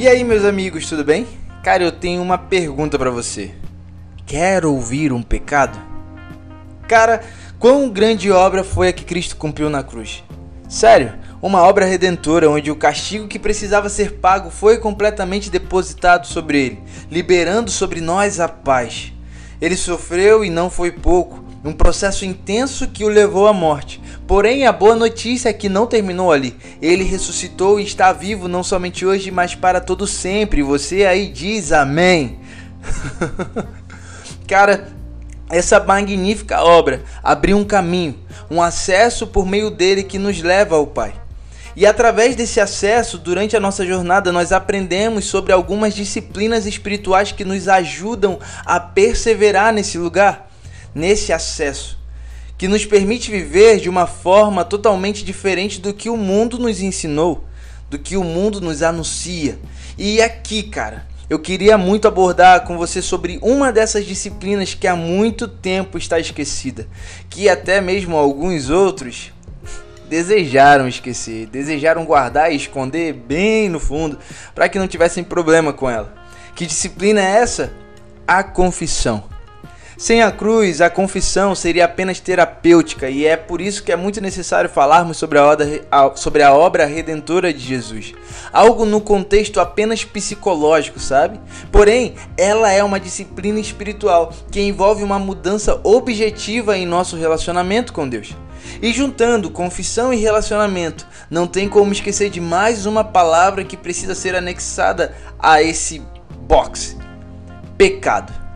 E aí, meus amigos, tudo bem? Cara, eu tenho uma pergunta para você. Quer ouvir um pecado? Cara, quão grande obra foi a que Cristo cumpriu na cruz? Sério, uma obra redentora onde o castigo que precisava ser pago foi completamente depositado sobre ele, liberando sobre nós a paz. Ele sofreu e não foi pouco, um processo intenso que o levou à morte, Porém, a boa notícia é que não terminou ali. Ele ressuscitou e está vivo não somente hoje, mas para todo sempre. Você aí diz amém. Cara, essa magnífica obra abriu um caminho, um acesso por meio dele que nos leva ao Pai. E através desse acesso, durante a nossa jornada, nós aprendemos sobre algumas disciplinas espirituais que nos ajudam a perseverar nesse lugar, nesse acesso que nos permite viver de uma forma totalmente diferente do que o mundo nos ensinou, do que o mundo nos anuncia. E aqui, cara, eu queria muito abordar com você sobre uma dessas disciplinas que há muito tempo está esquecida, que até mesmo alguns outros desejaram esquecer, desejaram guardar e esconder bem no fundo, para que não tivessem problema com ela. Que disciplina é essa? A confissão. Sem a cruz, a confissão seria apenas terapêutica e é por isso que é muito necessário falarmos sobre a, obra, sobre a obra redentora de Jesus. Algo no contexto apenas psicológico, sabe? Porém, ela é uma disciplina espiritual que envolve uma mudança objetiva em nosso relacionamento com Deus. E juntando confissão e relacionamento, não tem como esquecer de mais uma palavra que precisa ser anexada a esse box: pecado.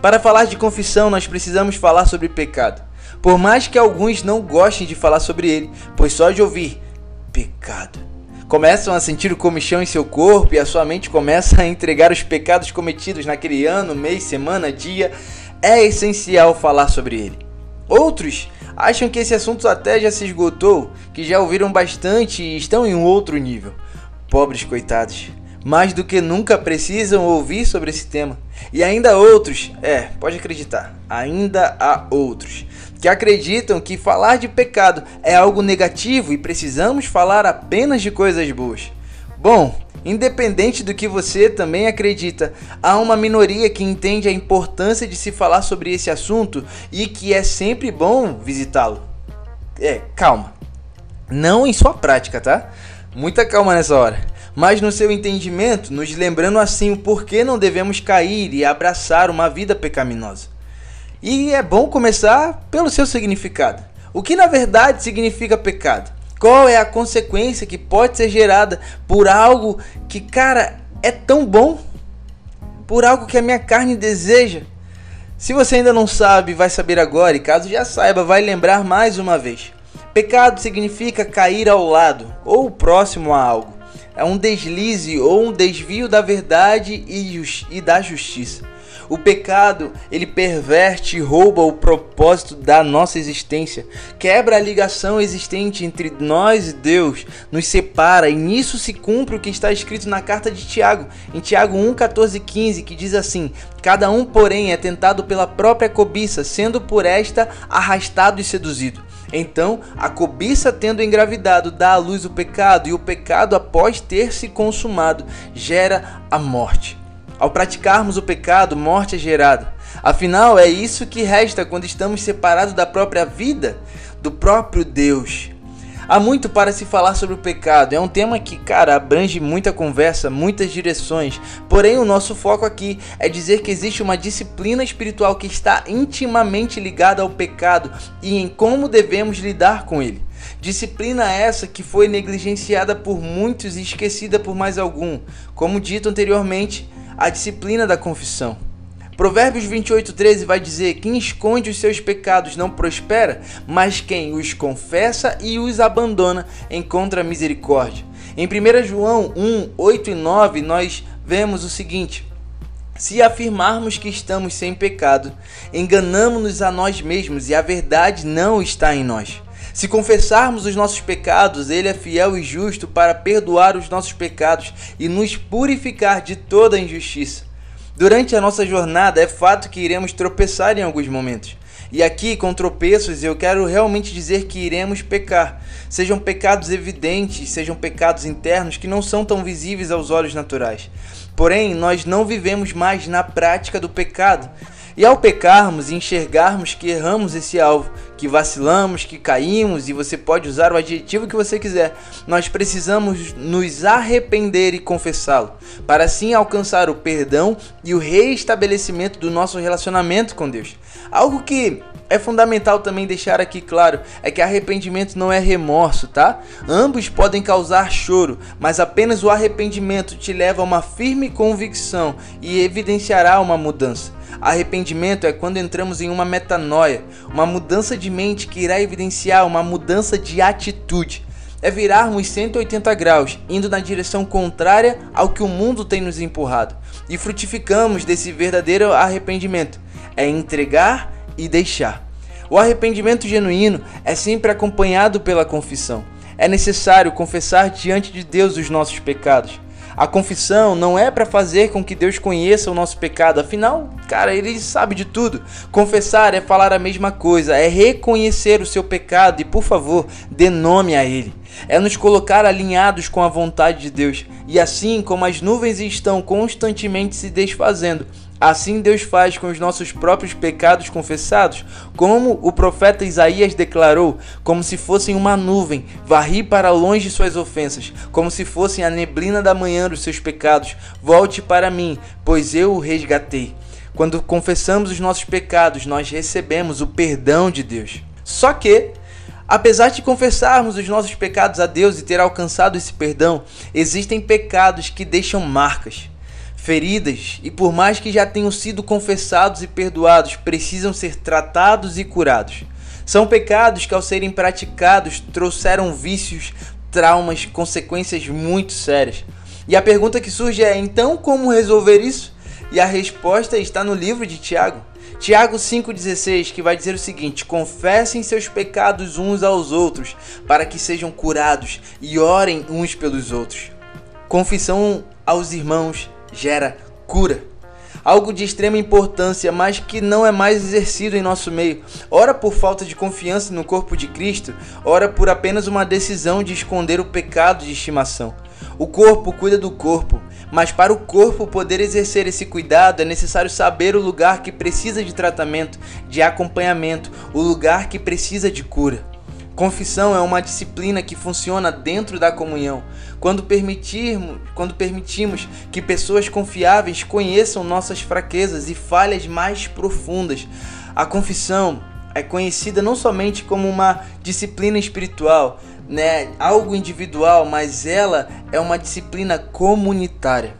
Para falar de confissão, nós precisamos falar sobre pecado. Por mais que alguns não gostem de falar sobre ele, pois só de ouvir pecado começam a sentir o comichão em seu corpo e a sua mente começa a entregar os pecados cometidos naquele ano, mês, semana, dia, é essencial falar sobre ele. Outros acham que esse assunto até já se esgotou, que já ouviram bastante e estão em um outro nível. Pobres coitados mais do que nunca precisam ouvir sobre esse tema. E ainda outros, é, pode acreditar, ainda há outros que acreditam que falar de pecado é algo negativo e precisamos falar apenas de coisas boas. Bom, independente do que você também acredita, há uma minoria que entende a importância de se falar sobre esse assunto e que é sempre bom visitá-lo. É, calma. Não em sua prática, tá? Muita calma nessa hora mas no seu entendimento, nos lembrando assim o porquê não devemos cair e abraçar uma vida pecaminosa. E é bom começar pelo seu significado. O que na verdade significa pecado? Qual é a consequência que pode ser gerada por algo que, cara, é tão bom? Por algo que a minha carne deseja? Se você ainda não sabe, vai saber agora, e caso já saiba, vai lembrar mais uma vez. Pecado significa cair ao lado ou próximo a algo é um deslize ou um desvio da verdade e, e da justiça. O pecado, ele perverte e rouba o propósito da nossa existência, quebra a ligação existente entre nós e Deus, nos separa, e nisso se cumpre o que está escrito na carta de Tiago, em Tiago 1, 14 e 15, que diz assim: Cada um, porém, é tentado pela própria cobiça, sendo por esta arrastado e seduzido. Então, a cobiça tendo engravidado dá à luz o pecado, e o pecado, após ter se consumado, gera a morte. Ao praticarmos o pecado, morte é gerada. Afinal, é isso que resta quando estamos separados da própria vida, do próprio Deus. Há muito para se falar sobre o pecado. É um tema que, cara, abrange muita conversa, muitas direções. Porém, o nosso foco aqui é dizer que existe uma disciplina espiritual que está intimamente ligada ao pecado e em como devemos lidar com ele. Disciplina essa que foi negligenciada por muitos e esquecida por mais algum. Como dito anteriormente, a disciplina da confissão. Provérbios 28:13 vai dizer: Quem esconde os seus pecados não prospera, mas quem os confessa e os abandona encontra misericórdia. Em 1 João 1, 8 e 9, nós vemos o seguinte: Se afirmarmos que estamos sem pecado, enganamos-nos a nós mesmos e a verdade não está em nós. Se confessarmos os nossos pecados, Ele é fiel e justo para perdoar os nossos pecados e nos purificar de toda injustiça. Durante a nossa jornada, é fato que iremos tropeçar em alguns momentos. E aqui, com tropeços, eu quero realmente dizer que iremos pecar. Sejam pecados evidentes, sejam pecados internos que não são tão visíveis aos olhos naturais. Porém, nós não vivemos mais na prática do pecado. E ao pecarmos e enxergarmos que erramos esse alvo, que vacilamos, que caímos, e você pode usar o adjetivo que você quiser, nós precisamos nos arrepender e confessá-lo, para assim alcançar o perdão e o reestabelecimento do nosso relacionamento com Deus. Algo que é fundamental também deixar aqui claro é que arrependimento não é remorso, tá? Ambos podem causar choro, mas apenas o arrependimento te leva a uma firme convicção e evidenciará uma mudança. Arrependimento é quando entramos em uma metanoia, uma mudança de mente que irá evidenciar uma mudança de atitude. É virarmos 180 graus, indo na direção contrária ao que o mundo tem nos empurrado. E frutificamos desse verdadeiro arrependimento. É entregar e deixar. O arrependimento genuíno é sempre acompanhado pela confissão. É necessário confessar diante de Deus os nossos pecados. A confissão não é para fazer com que Deus conheça o nosso pecado, afinal, cara, ele sabe de tudo. Confessar é falar a mesma coisa, é reconhecer o seu pecado e, por favor, dê nome a ele. É nos colocar alinhados com a vontade de Deus. E assim como as nuvens estão constantemente se desfazendo, Assim Deus faz com os nossos próprios pecados confessados, como o profeta Isaías declarou, como se fossem uma nuvem, varri para longe suas ofensas, como se fossem a neblina da manhã dos seus pecados. Volte para mim, pois eu o resgatei. Quando confessamos os nossos pecados, nós recebemos o perdão de Deus. Só que, apesar de confessarmos os nossos pecados a Deus e ter alcançado esse perdão, existem pecados que deixam marcas feridas e por mais que já tenham sido confessados e perdoados, precisam ser tratados e curados. São pecados que, ao serem praticados, trouxeram vícios, traumas, consequências muito sérias. E a pergunta que surge é: então como resolver isso? E a resposta está no livro de Tiago. Tiago 5,16, que vai dizer o seguinte: Confessem seus pecados uns aos outros, para que sejam curados, e orem uns pelos outros. Confissão aos irmãos gera cura. Algo de extrema importância, mas que não é mais exercido em nosso meio. Ora por falta de confiança no corpo de Cristo, ora por apenas uma decisão de esconder o pecado de estimação. O corpo cuida do corpo, mas para o corpo poder exercer esse cuidado é necessário saber o lugar que precisa de tratamento, de acompanhamento, o lugar que precisa de cura. Confissão é uma disciplina que funciona dentro da comunhão. Quando permitirmos, quando permitimos que pessoas confiáveis conheçam nossas fraquezas e falhas mais profundas. A confissão é conhecida não somente como uma disciplina espiritual, né, algo individual, mas ela é uma disciplina comunitária.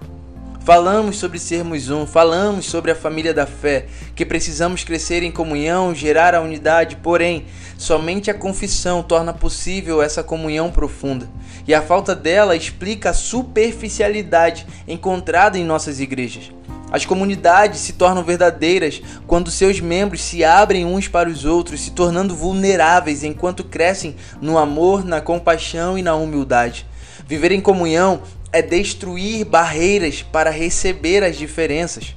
Falamos sobre sermos um, falamos sobre a família da fé, que precisamos crescer em comunhão, gerar a unidade, porém, somente a confissão torna possível essa comunhão profunda. E a falta dela explica a superficialidade encontrada em nossas igrejas. As comunidades se tornam verdadeiras quando seus membros se abrem uns para os outros, se tornando vulneráveis enquanto crescem no amor, na compaixão e na humildade. Viver em comunhão é destruir barreiras para receber as diferenças.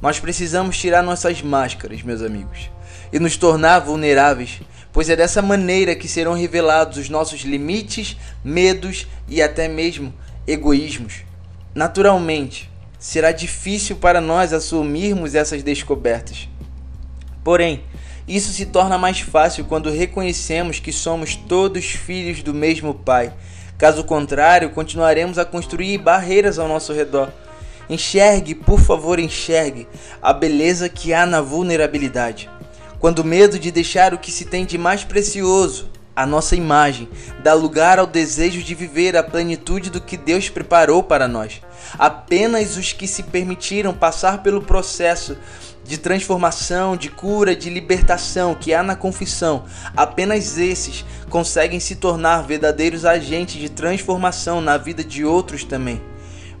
Nós precisamos tirar nossas máscaras, meus amigos, e nos tornar vulneráveis, pois é dessa maneira que serão revelados os nossos limites, medos e até mesmo egoísmos. Naturalmente, será difícil para nós assumirmos essas descobertas. Porém, isso se torna mais fácil quando reconhecemos que somos todos filhos do mesmo Pai Caso contrário, continuaremos a construir barreiras ao nosso redor. Enxergue, por favor, enxergue a beleza que há na vulnerabilidade. Quando o medo de deixar o que se tem de mais precioso, a nossa imagem, dá lugar ao desejo de viver a plenitude do que Deus preparou para nós. Apenas os que se permitiram passar pelo processo de transformação, de cura, de libertação que há na confissão, apenas esses conseguem se tornar verdadeiros agentes de transformação na vida de outros também.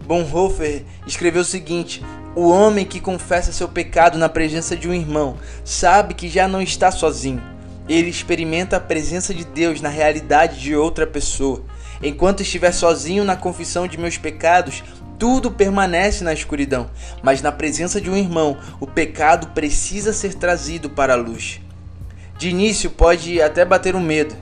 Bonhoeffer escreveu o seguinte: O homem que confessa seu pecado na presença de um irmão sabe que já não está sozinho. Ele experimenta a presença de Deus na realidade de outra pessoa. Enquanto estiver sozinho na confissão de meus pecados, tudo permanece na escuridão, mas na presença de um irmão, o pecado precisa ser trazido para a luz. De início pode até bater um medo,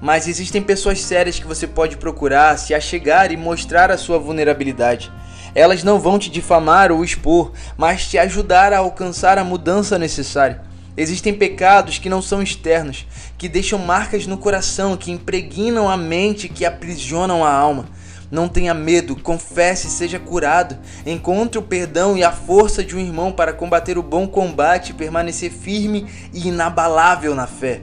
mas existem pessoas sérias que você pode procurar, se achegar e mostrar a sua vulnerabilidade. Elas não vão te difamar ou expor, mas te ajudar a alcançar a mudança necessária. Existem pecados que não são externos, que deixam marcas no coração, que impregnam a mente, que aprisionam a alma. Não tenha medo, confesse seja curado. Encontre o perdão e a força de um irmão para combater o bom combate e permanecer firme e inabalável na fé.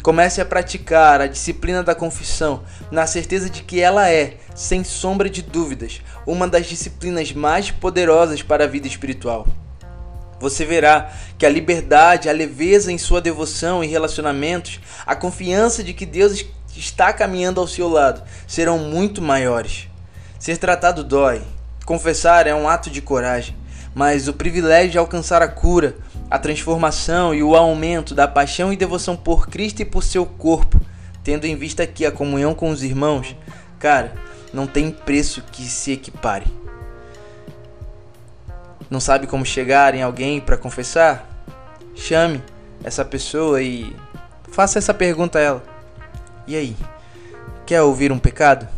Comece a praticar a disciplina da confissão, na certeza de que ela é, sem sombra de dúvidas, uma das disciplinas mais poderosas para a vida espiritual. Você verá que a liberdade, a leveza em sua devoção e relacionamentos, a confiança de que Deus está caminhando ao seu lado serão muito maiores. Ser tratado dói. Confessar é um ato de coragem, mas o privilégio de alcançar a cura, a transformação e o aumento da paixão e devoção por Cristo e por seu corpo, tendo em vista aqui a comunhão com os irmãos, cara, não tem preço que se equipare. Não sabe como chegar em alguém para confessar? Chame essa pessoa e faça essa pergunta a ela. E aí? Quer ouvir um pecado?